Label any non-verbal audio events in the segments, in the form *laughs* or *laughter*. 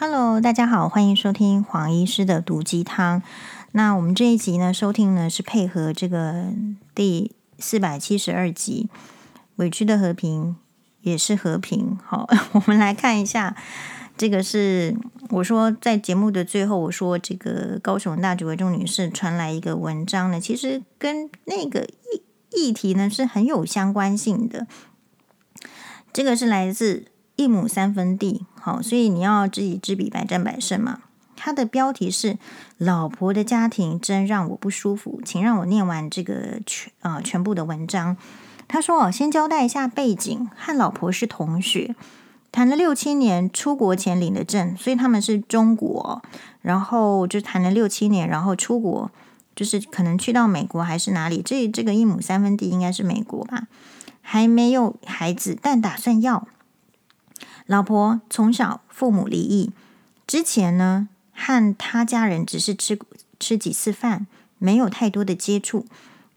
Hello，大家好，欢迎收听黄医师的毒鸡汤。那我们这一集呢，收听呢是配合这个第四百七十二集，委屈的和平也是和平。好，*laughs* 我们来看一下，这个是我说在节目的最后，我说这个高雄大举为重女士传来一个文章呢，其实跟那个议议题呢是很有相关性的。这个是来自。一亩三分地，好，所以你要知己知彼，百战百胜嘛。它的标题是“老婆的家庭真让我不舒服”，请让我念完这个全啊、呃、全部的文章。他说：“哦，先交代一下背景，和老婆是同学，谈了六七年，出国前领的证，所以他们是中国，然后就谈了六七年，然后出国，就是可能去到美国还是哪里？这这个一亩三分地应该是美国吧？还没有孩子，但打算要。”老婆从小父母离异，之前呢和他家人只是吃吃几次饭，没有太多的接触。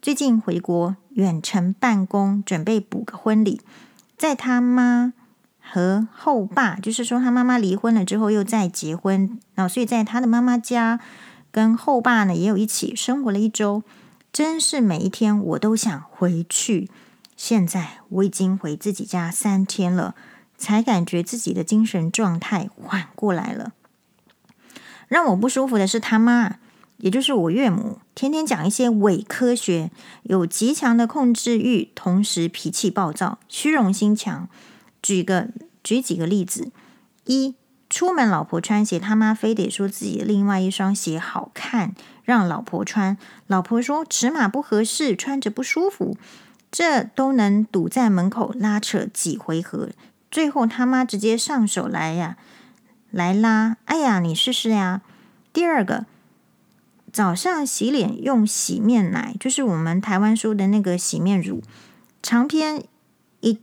最近回国远程办公，准备补个婚礼，在他妈和后爸，就是说他妈妈离婚了之后又再结婚，然后所以在他的妈妈家跟后爸呢也有一起生活了一周，真是每一天我都想回去。现在我已经回自己家三天了。才感觉自己的精神状态缓过来了。让我不舒服的是他妈，也就是我岳母，天天讲一些伪科学，有极强的控制欲，同时脾气暴躁，虚荣心强。举个举几个例子：一，出门老婆穿鞋，他妈非得说自己另外一双鞋好看，让老婆穿。老婆说尺码不合适，穿着不舒服。这都能堵在门口拉扯几回合。最后他妈直接上手来呀，来拉！哎呀，你试试呀。第二个，早上洗脸用洗面奶，就是我们台湾说的那个洗面乳，长篇一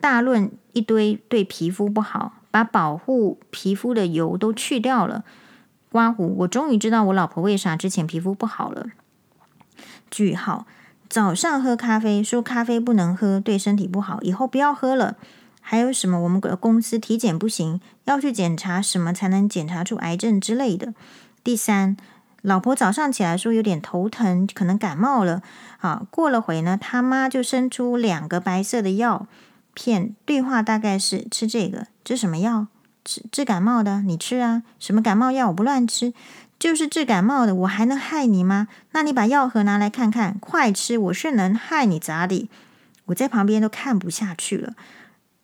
大论一堆，对皮肤不好，把保护皮肤的油都去掉了。刮胡，我终于知道我老婆为啥之前皮肤不好了。句号，早上喝咖啡，说咖啡不能喝，对身体不好，以后不要喝了。还有什么？我们公司体检不行，要去检查什么才能检查出癌症之类的。第三，老婆早上起来说有点头疼，可能感冒了。好，过了会呢，他妈就伸出两个白色的药片，对话大概是吃这个，这什么药？治治感冒的，你吃啊。什么感冒药？我不乱吃，就是治感冒的。我还能害你吗？那你把药盒拿来看看，快吃！我是能害你咋地？我在旁边都看不下去了。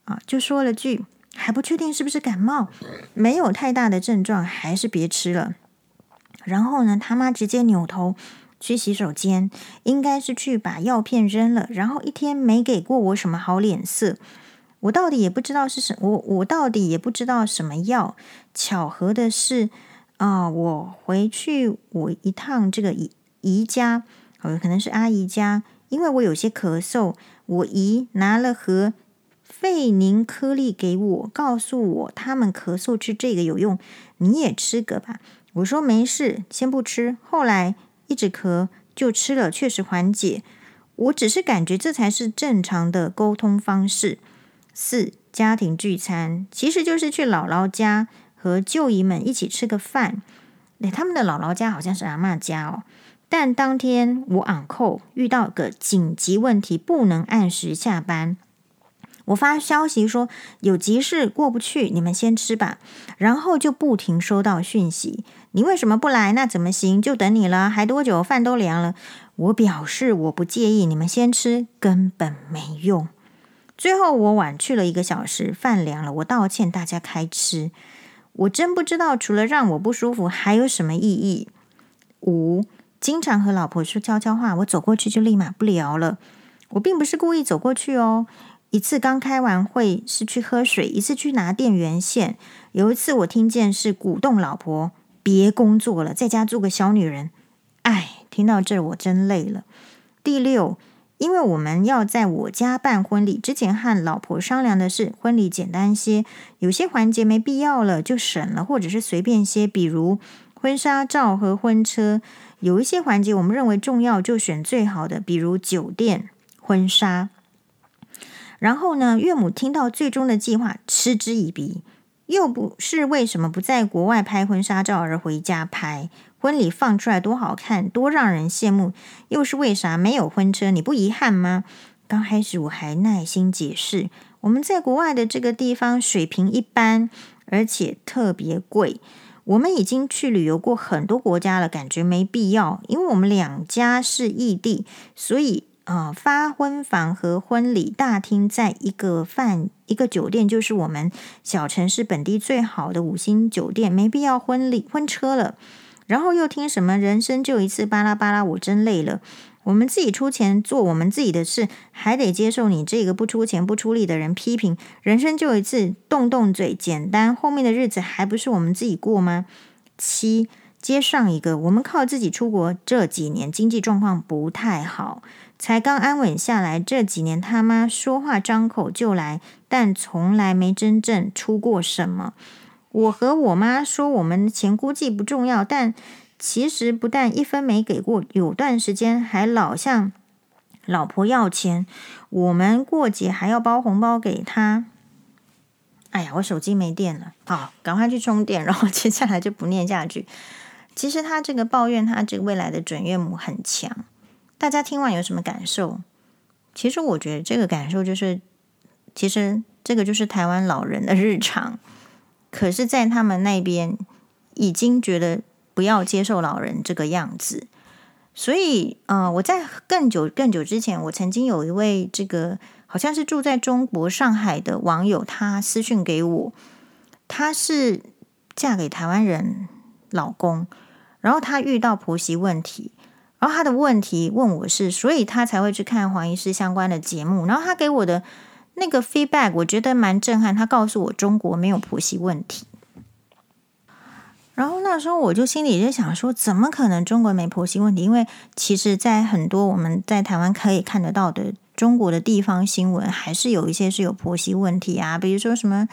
啊，就说了句还不确定是不是感冒，没有太大的症状，还是别吃了。然后呢，他妈直接扭头去洗手间，应该是去把药片扔了。然后一天没给过我什么好脸色，我到底也不知道是什，我我到底也不知道什么药。巧合的是啊，我回去我一趟这个姨姨家，呃，可能是阿姨家，因为我有些咳嗽，我姨拿了盒。费宁颗粒给我，告诉我他们咳嗽吃这个有用，你也吃个吧。我说没事，先不吃。后来一直咳，就吃了，确实缓解。我只是感觉这才是正常的沟通方式。四，家庭聚餐其实就是去姥姥家和舅姨们一起吃个饭。哎，他们的姥姥家好像是阿嬷家哦。但当天我昂扣遇到个紧急问题，不能按时下班。我发消息说有急事过不去，你们先吃吧。然后就不停收到讯息，你为什么不来？那怎么行？就等你了，还多久？饭都凉了。我表示我不介意，你们先吃，根本没用。最后我晚去了一个小时，饭凉了，我道歉，大家开吃。我真不知道除了让我不舒服还有什么意义。五，经常和老婆说悄悄话，我走过去就立马不聊了。我并不是故意走过去哦。一次刚开完会是去喝水，一次去拿电源线。有一次我听见是鼓动老婆别工作了，在家做个小女人。哎，听到这我真累了。第六，因为我们要在我家办婚礼，之前和老婆商量的是婚礼简单些，有些环节没必要了就省了，或者是随便些，比如婚纱照和婚车。有一些环节我们认为重要，就选最好的，比如酒店、婚纱。然后呢，岳母听到最终的计划，嗤之以鼻。又不是为什么不在国外拍婚纱照而回家拍婚礼，放出来多好看，多让人羡慕，又是为啥没有婚车？你不遗憾吗？刚开始我还耐心解释，我们在国外的这个地方水平一般，而且特别贵。我们已经去旅游过很多国家了，感觉没必要，因为我们两家是异地，所以。啊、发婚房和婚礼大厅在一个饭一个酒店，就是我们小城市本地最好的五星酒店，没必要婚礼婚车了。然后又听什么人生就一次巴拉巴拉，我真累了。我们自己出钱做我们自己的事，还得接受你这个不出钱不出力的人批评。人生就一次，动动嘴简单，后面的日子还不是我们自己过吗？七，接上一个，我们靠自己出国这几年经济状况不太好。才刚安稳下来，这几年他妈说话张口就来，但从来没真正出过什么。我和我妈说，我们钱估计不重要，但其实不但一分没给过，有段时间还老向老婆要钱。我们过节还要包红包给他。哎呀，我手机没电了，好，赶快去充电，然后接下来就不念下去。其实他这个抱怨，他这个未来的准岳母很强。大家听完有什么感受？其实我觉得这个感受就是，其实这个就是台湾老人的日常。*laughs* 可是，在他们那边已经觉得不要接受老人这个样子。所以，呃，我在更久更久之前，我曾经有一位这个好像是住在中国上海的网友，他私讯给我，他是嫁给台湾人老公，然后他遇到婆媳问题。然后他的问题问我是，所以他才会去看黄医师相关的节目。然后他给我的那个 feedback，我觉得蛮震撼。他告诉我中国没有婆媳问题。然后那时候我就心里就想说，怎么可能中国没婆媳问题？因为其实，在很多我们在台湾可以看得到的中国的地方新闻，还是有一些是有婆媳问题啊。比如说什么，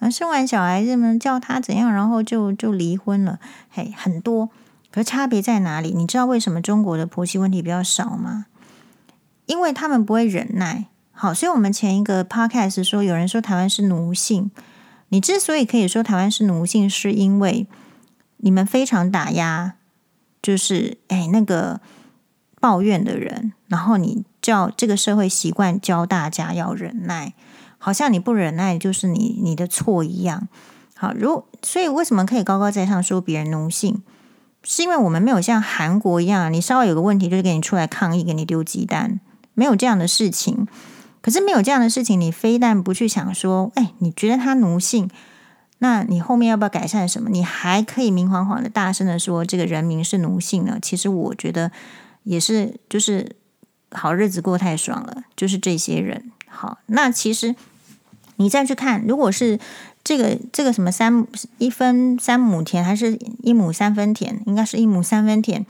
呃生完小孩子们叫他怎样，然后就就离婚了，嘿，很多。可差别在哪里？你知道为什么中国的婆媳问题比较少吗？因为他们不会忍耐。好，所以我们前一个 podcast 说，有人说台湾是奴性。你之所以可以说台湾是奴性，是因为你们非常打压，就是哎那个抱怨的人，然后你叫这个社会习惯教大家要忍耐，好像你不忍耐就是你你的错一样。好，如所以为什么可以高高在上说别人奴性？是因为我们没有像韩国一样，你稍微有个问题，就是给你出来抗议，给你丢鸡蛋，没有这样的事情。可是没有这样的事情，你非但不去想说，哎，你觉得他奴性，那你后面要不要改善什么？你还可以明晃晃的大声的说，这个人民是奴性呢？其实我觉得也是，就是好日子过太爽了，就是这些人。好，那其实你再去看，如果是。这个这个什么三一分三亩田还是一亩三分田？应该是一亩三分田。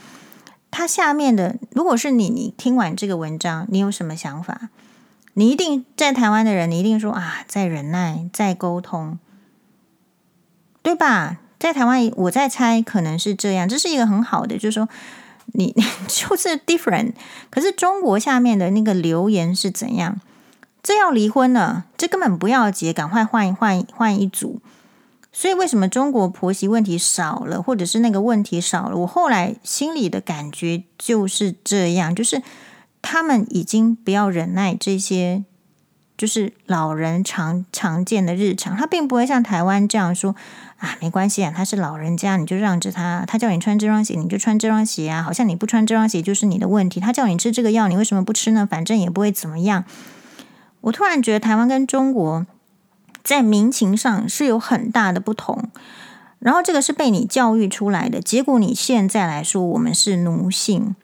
它下面的，如果是你，你听完这个文章，你有什么想法？你一定在台湾的人，你一定说啊，在忍耐，在沟通，对吧？在台湾，我在猜可能是这样。这是一个很好的，就是说你 *laughs* 就是 different。可是中国下面的那个留言是怎样？这要离婚了，这根本不要结，赶快换一换换一组。所以为什么中国婆媳问题少了，或者是那个问题少了？我后来心里的感觉就是这样，就是他们已经不要忍耐这些，就是老人常常见的日常。他并不会像台湾这样说啊，没关系啊，他是老人家，你就让着他。他叫你穿这双鞋，你就穿这双鞋啊，好像你不穿这双鞋就是你的问题。他叫你吃这个药，你为什么不吃呢？反正也不会怎么样。我突然觉得台湾跟中国在民情上是有很大的不同，然后这个是被你教育出来的，结果你现在来说我们是奴性。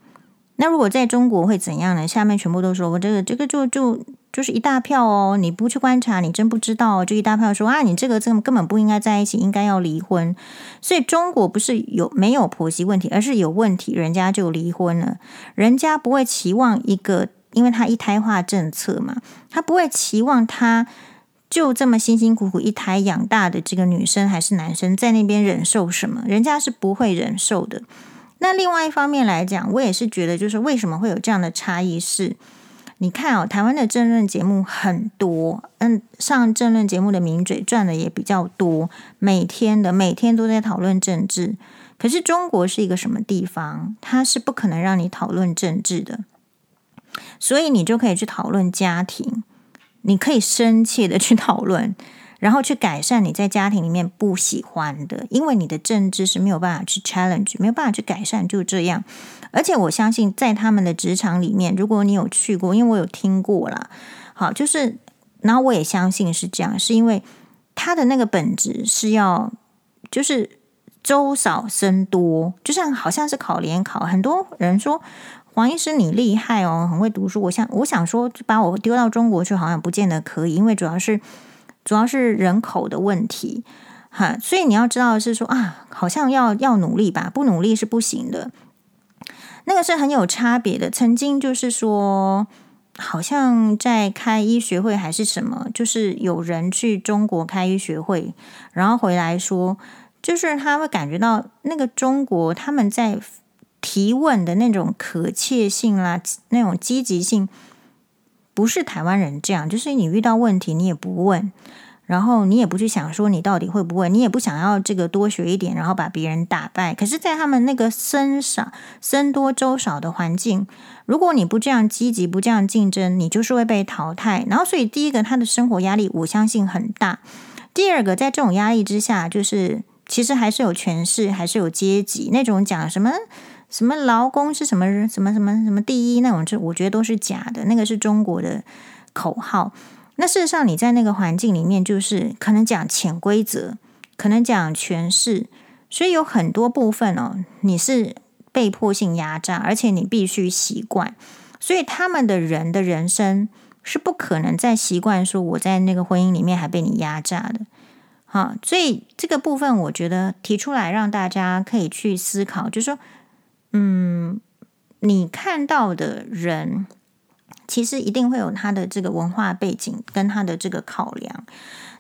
那如果在中国会怎样呢？下面全部都说我这个这个就就就是一大票哦，你不去观察，你真不知道，就一大票说啊，你这个这根本不应该在一起，应该要离婚。所以中国不是有没有婆媳问题，而是有问题，人家就离婚了，人家不会期望一个。因为他一胎化政策嘛，他不会期望他就这么辛辛苦苦一胎养大的这个女生还是男生在那边忍受什么，人家是不会忍受的。那另外一方面来讲，我也是觉得，就是为什么会有这样的差异是，你看哦，台湾的政论节目很多，嗯，上政论节目的名嘴赚的也比较多，每天的每天都在讨论政治。可是中国是一个什么地方？它是不可能让你讨论政治的，所以你就可以去讨论家庭，你可以深切的去讨论。然后去改善你在家庭里面不喜欢的，因为你的政治是没有办法去 challenge，没有办法去改善，就这样。而且我相信，在他们的职场里面，如果你有去过，因为我有听过啦，好，就是，然后我也相信是这样，是因为他的那个本质是要，就是周少生多，就像好像是考联考，很多人说黄医师你厉害哦，很会读书。我想，我想说，把我丢到中国去，好像不见得可以，因为主要是。主要是人口的问题，哈，所以你要知道是说啊，好像要要努力吧，不努力是不行的。那个是很有差别的。曾经就是说，好像在开医学会还是什么，就是有人去中国开医学会，然后回来说，就是他会感觉到那个中国他们在提问的那种可切性啦，那种积极性。不是台湾人这样，就是你遇到问题你也不问，然后你也不去想说你到底会不会，你也不想要这个多学一点，然后把别人打败。可是，在他们那个僧少、僧多粥少的环境，如果你不这样积极，不这样竞争，你就是会被淘汰。然后，所以第一个，他的生活压力我相信很大；第二个，在这种压力之下，就是其实还是有权势，还是有阶级那种讲什么。什么劳工是什么什么什么什么第一那种，就我觉得都是假的。那个是中国的口号。那事实上，你在那个环境里面，就是可能讲潜规则，可能讲权势，所以有很多部分哦，你是被迫性压榨，而且你必须习惯。所以他们的人的人生是不可能再习惯说我在那个婚姻里面还被你压榨的。好，所以这个部分我觉得提出来让大家可以去思考，就是说。嗯，你看到的人，其实一定会有他的这个文化背景跟他的这个考量，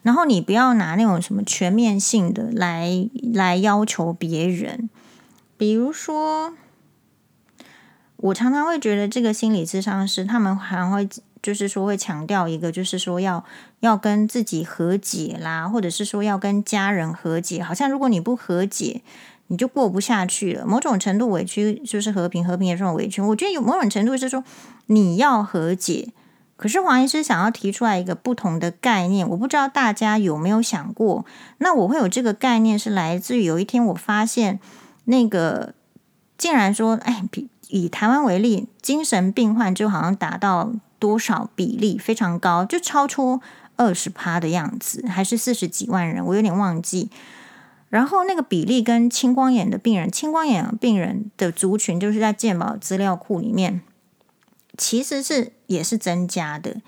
然后你不要拿那种什么全面性的来来要求别人。比如说，我常常会觉得这个心理咨商师他们还会就是说会强调一个，就是说要要跟自己和解啦，或者是说要跟家人和解，好像如果你不和解。你就过不下去了，某种程度委屈就是和平，和平也是种委屈。我觉得有某种程度是说你要和解，可是黄医师想要提出来一个不同的概念，我不知道大家有没有想过。那我会有这个概念是来自于有一天我发现那个竟然说，哎，比以台湾为例，精神病患就好像达到多少比例非常高，就超出二十趴的样子，还是四十几万人，我有点忘记。然后那个比例跟青光眼的病人，青光眼病人的族群就是在健保资料库里面，其实是也是增加的。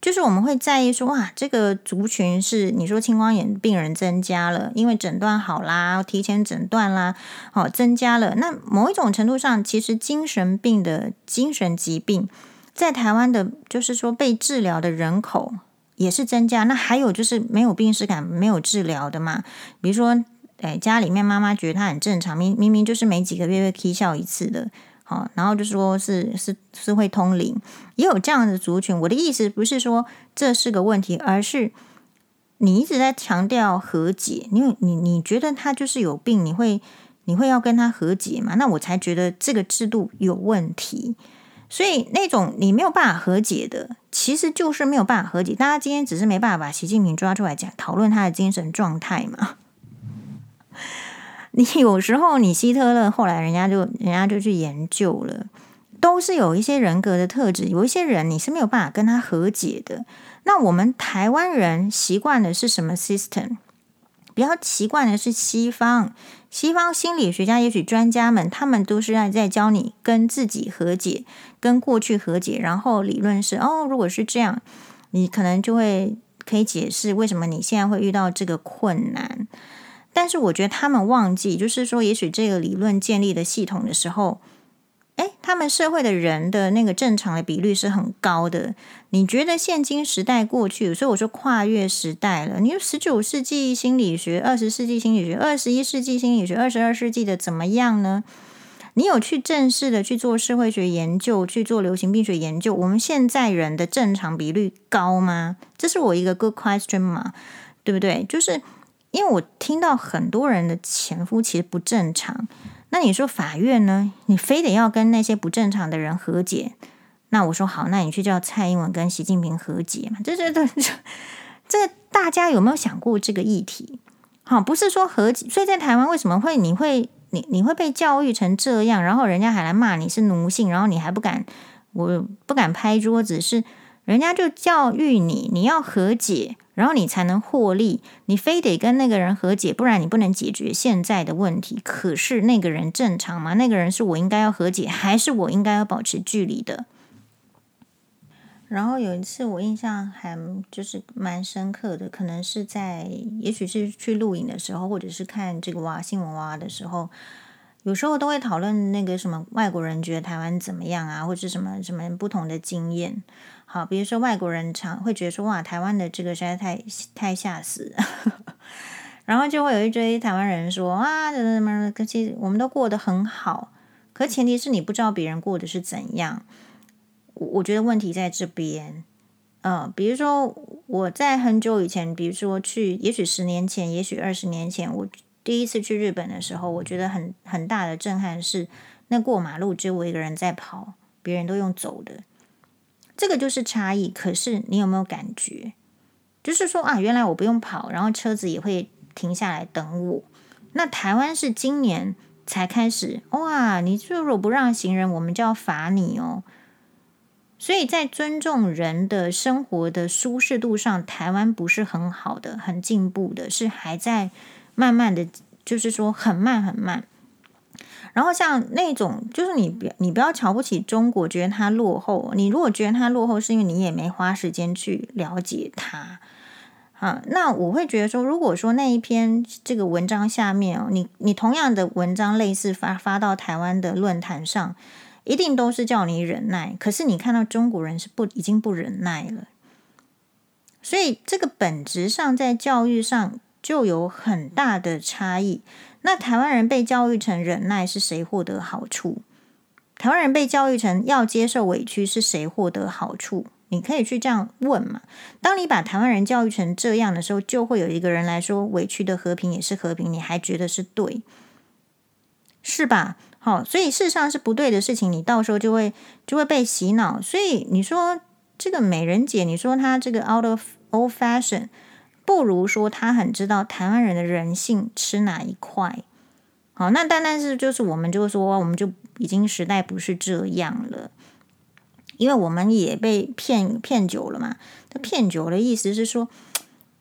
就是我们会在意说，哇，这个族群是你说青光眼病人增加了，因为诊断好啦，提前诊断啦，好增加了。那某一种程度上，其实精神病的精神疾病在台湾的，就是说被治疗的人口也是增加。那还有就是没有病识感、没有治疗的嘛，比如说。哎，家里面妈妈觉得他很正常，明明明就是每几个月会啼笑一次的，好，然后就说是是是会通灵，也有这样的族群。我的意思不是说这是个问题，而是你一直在强调和解，因为你你觉得他就是有病，你会你会要跟他和解嘛？那我才觉得这个制度有问题。所以那种你没有办法和解的，其实就是没有办法和解。大家今天只是没办法把习近平抓出来讲，讨论他的精神状态嘛。你有时候，你希特勒后来人家就人家就去研究了，都是有一些人格的特质，有一些人你是没有办法跟他和解的。那我们台湾人习惯的是什么 system？比较习惯的是西方，西方心理学家也许专家们，他们都是在在教你跟自己和解，跟过去和解，然后理论是哦，如果是这样，你可能就会可以解释为什么你现在会遇到这个困难。但是我觉得他们忘记，就是说，也许这个理论建立的系统的时候，诶，他们社会的人的那个正常的比率是很高的。你觉得现今时代过去，所以我说跨越时代了。你说十九世纪心理学、二十世纪心理学、二十一世纪心理学、二十二世纪的怎么样呢？你有去正式的去做社会学研究，去做流行病学研究？我们现在人的正常比率高吗？这是我一个 good question 嘛，对不对？就是因为我听到很多人的前夫其实不正常，那你说法院呢？你非得要跟那些不正常的人和解？那我说好，那你去叫蔡英文跟习近平和解嘛？这这这这，大家有没有想过这个议题？好，不是说和解，所以在台湾为什么会你会你你会被教育成这样，然后人家还来骂你是奴性，然后你还不敢，我不敢拍桌子，是人家就教育你，你要和解，然后你才能获利，你非得跟那个人和解，不然你不能解决现在的问题。可是那个人正常吗？那个人是我应该要和解，还是我应该要保持距离的？然后有一次我印象还就是蛮深刻的，可能是在也许是去录影的时候，或者是看这个哇新闻哇的时候，有时候都会讨论那个什么外国人觉得台湾怎么样啊，或者什么什么不同的经验。好，比如说外国人常会觉得说哇台湾的这个实在太太吓死，*laughs* 然后就会有一堆台湾人说啊怎么怎么，可其实我们都过得很好，可前提是你不知道别人过的是怎样。我我觉得问题在这边，呃，比如说我在很久以前，比如说去，也许十年前，也许二十年前，我第一次去日本的时候，我觉得很很大的震撼是，那过马路只有我一个人在跑，别人都用走的，这个就是差异。可是你有没有感觉，就是说啊，原来我不用跑，然后车子也会停下来等我。那台湾是今年才开始，哇，你如果不让行人，我们就要罚你哦。所以在尊重人的生活的舒适度上，台湾不是很好的，很进步的，是还在慢慢的，就是说很慢很慢。然后像那种，就是你不你不要瞧不起中国，觉得它落后。你如果觉得它落后，是因为你也没花时间去了解它。啊，那我会觉得说，如果说那一篇这个文章下面哦，你你同样的文章类似发发到台湾的论坛上。一定都是叫你忍耐，可是你看到中国人是不已经不忍耐了，所以这个本质上在教育上就有很大的差异。那台湾人被教育成忍耐，是谁获得好处？台湾人被教育成要接受委屈，是谁获得好处？你可以去这样问嘛。当你把台湾人教育成这样的时候，就会有一个人来说，委屈的和平也是和平，你还觉得是对，是吧？好，所以事实上是不对的事情，你到时候就会就会被洗脑。所以你说这个美人姐，你说她这个 out of old fashion，不如说他很知道台湾人的人性吃哪一块。好，那单单是就是我们就说，我们就已经时代不是这样了，因为我们也被骗骗久了嘛。这骗久的意思是说。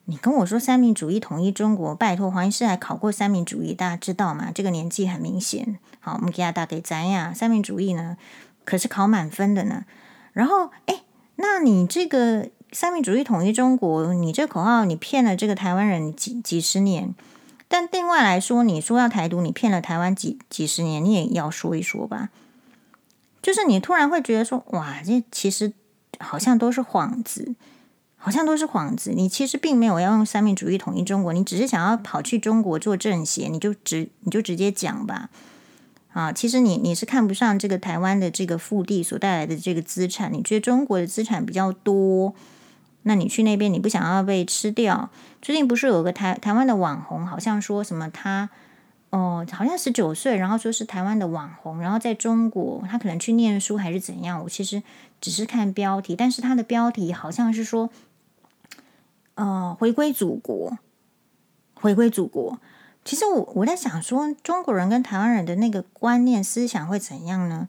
你跟我说三民主义统一中国，拜托黄医师还考过三民主义，大家知道吗？这个年纪很明显。好，我们给他打给咱呀，三民主义呢，可是考满分的呢。然后，哎，那你这个三民主义统一中国，你这口号你骗了这个台湾人几几十年，但另外来说，你说要台独，你骗了台湾几几十年，你也要说一说吧。就是你突然会觉得说，哇，这其实好像都是幌子。好像都是幌子，你其实并没有要用三民主义统一中国，你只是想要跑去中国做政协，你就直你就直接讲吧。啊，其实你你是看不上这个台湾的这个腹地所带来的这个资产，你觉得中国的资产比较多，那你去那边你不想要被吃掉？最近不是有个台台湾的网红，好像说什么他哦，好像十九岁，然后说是台湾的网红，然后在中国他可能去念书还是怎样？我其实只是看标题，但是他的标题好像是说。呃，回归祖国，回归祖国。其实我我在想说，中国人跟台湾人的那个观念思想会怎样呢？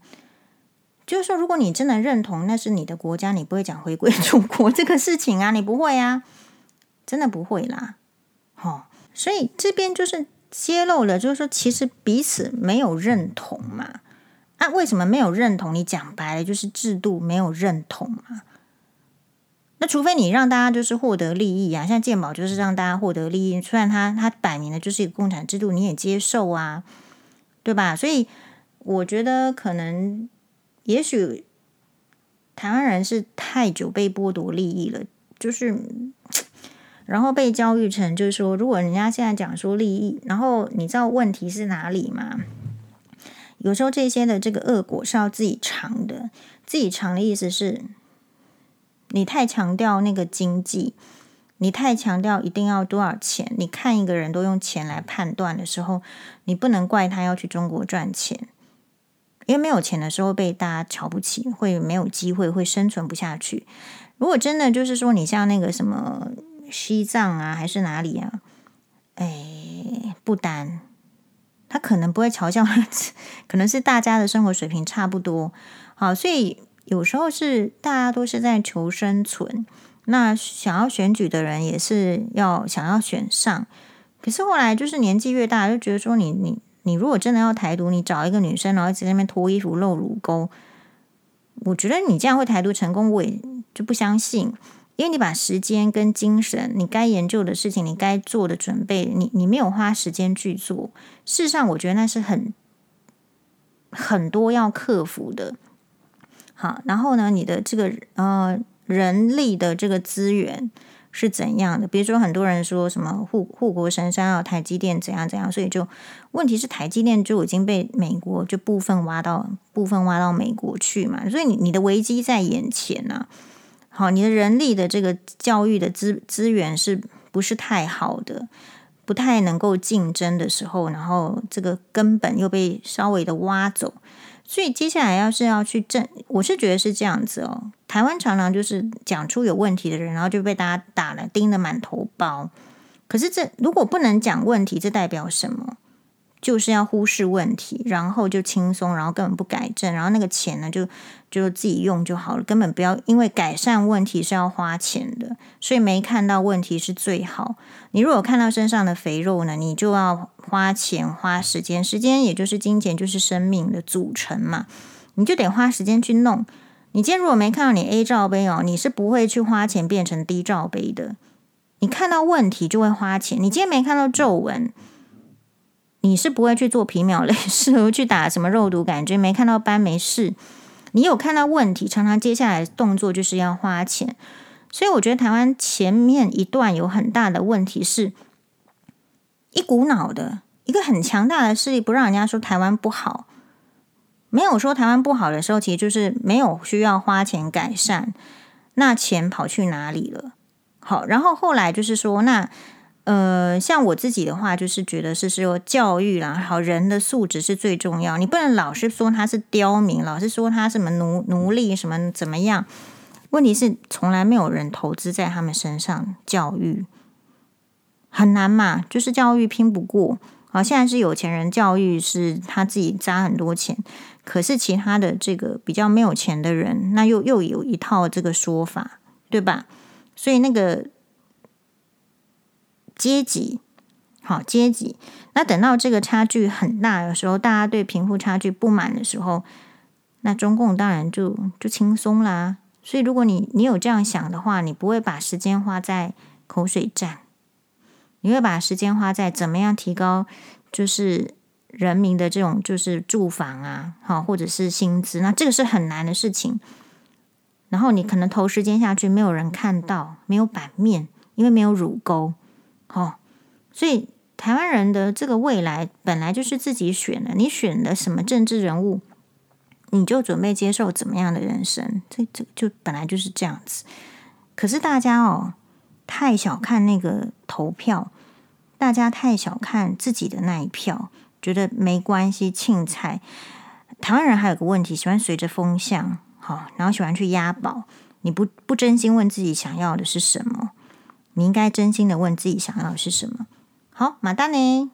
就是说，如果你真的认同那是你的国家，你不会讲回归 *laughs* 祖国这个事情啊，你不会啊，真的不会啦。哦，所以这边就是揭露了，就是说，其实彼此没有认同嘛。啊，为什么没有认同？你讲白了就是制度没有认同嘛。那除非你让大家就是获得利益啊，像健保就是让大家获得利益，虽然他他摆明了就是一个共产制度，你也接受啊，对吧？所以我觉得可能也许台湾人是太久被剥夺利益了，就是 *tsk* 然后被教育成就是说，如果人家现在讲说利益，然后你知道问题是哪里吗？有时候这些的这个恶果是要自己尝的。自己尝的意思是，你太强调那个经济，你太强调一定要多少钱。你看一个人都用钱来判断的时候，你不能怪他要去中国赚钱，因为没有钱的时候被大家瞧不起，会没有机会，会生存不下去。如果真的就是说，你像那个什么西藏啊，还是哪里啊？哎，不丹。他可能不会嘲笑，*laughs* 可能是大家的生活水平差不多。好，所以有时候是大家都是在求生存。那想要选举的人也是要想要选上，可是后来就是年纪越大，就觉得说你你你如果真的要台独，你找一个女生然后在那边脱衣服露乳沟，我觉得你这样会台独成功，我也就不相信。因为你把时间跟精神，你该研究的事情，你该做的准备，你你没有花时间去做。事实上，我觉得那是很很多要克服的。好，然后呢，你的这个呃人力的这个资源是怎样的？比如说，很多人说什么护护国神山啊，台积电怎样怎样，所以就问题是台积电就已经被美国就部分挖到部分挖到美国去嘛，所以你你的危机在眼前啊。好，你的人力的这个教育的资资源是不是太好的，不太能够竞争的时候，然后这个根本又被稍微的挖走，所以接下来要是要去证，我是觉得是这样子哦。台湾常常就是讲出有问题的人，然后就被大家打了盯得满头包。可是这如果不能讲问题，这代表什么？就是要忽视问题，然后就轻松，然后根本不改正，然后那个钱呢，就就自己用就好了，根本不要，因为改善问题是要花钱的，所以没看到问题是最好。你如果看到身上的肥肉呢，你就要花钱花时间，时间也就是金钱，就是生命的组成嘛，你就得花时间去弄。你今天如果没看到你 A 罩杯哦，你是不会去花钱变成 D 罩杯的。你看到问题就会花钱，你今天没看到皱纹。你是不会去做皮秒类似 *laughs* 去打什么肉毒杆菌，没看到斑没事。你有看到问题，常常接下来动作就是要花钱。所以我觉得台湾前面一段有很大的问题，是一股脑的一个很强大的势力，不让人家说台湾不好。没有说台湾不好的时候，其实就是没有需要花钱改善。那钱跑去哪里了？好，然后后来就是说那。呃，像我自己的话，就是觉得是说教育啦，好，人的素质是最重要。你不能老是说他是刁民，老是说他什么奴奴隶，什么怎么样？问题是从来没有人投资在他们身上，教育很难嘛，就是教育拼不过。好，现在是有钱人教育是他自己砸很多钱，可是其他的这个比较没有钱的人，那又又有一套这个说法，对吧？所以那个。阶级，好阶级。那等到这个差距很大的时候，大家对贫富差距不满的时候，那中共当然就就轻松啦。所以，如果你你有这样想的话，你不会把时间花在口水战，你会把时间花在怎么样提高，就是人民的这种就是住房啊，好或者是薪资。那这个是很难的事情。然后你可能投时间下去，没有人看到，没有版面，因为没有乳沟。哦，所以台湾人的这个未来本来就是自己选的。你选的什么政治人物，你就准备接受怎么样的人生。这这就本来就是这样子。可是大家哦，太小看那个投票，大家太小看自己的那一票，觉得没关系，庆菜。台湾人还有个问题，喜欢随着风向，好，然后喜欢去押宝。你不不真心问自己想要的是什么？你应该真心的问自己想要的是什么。好，马达呢？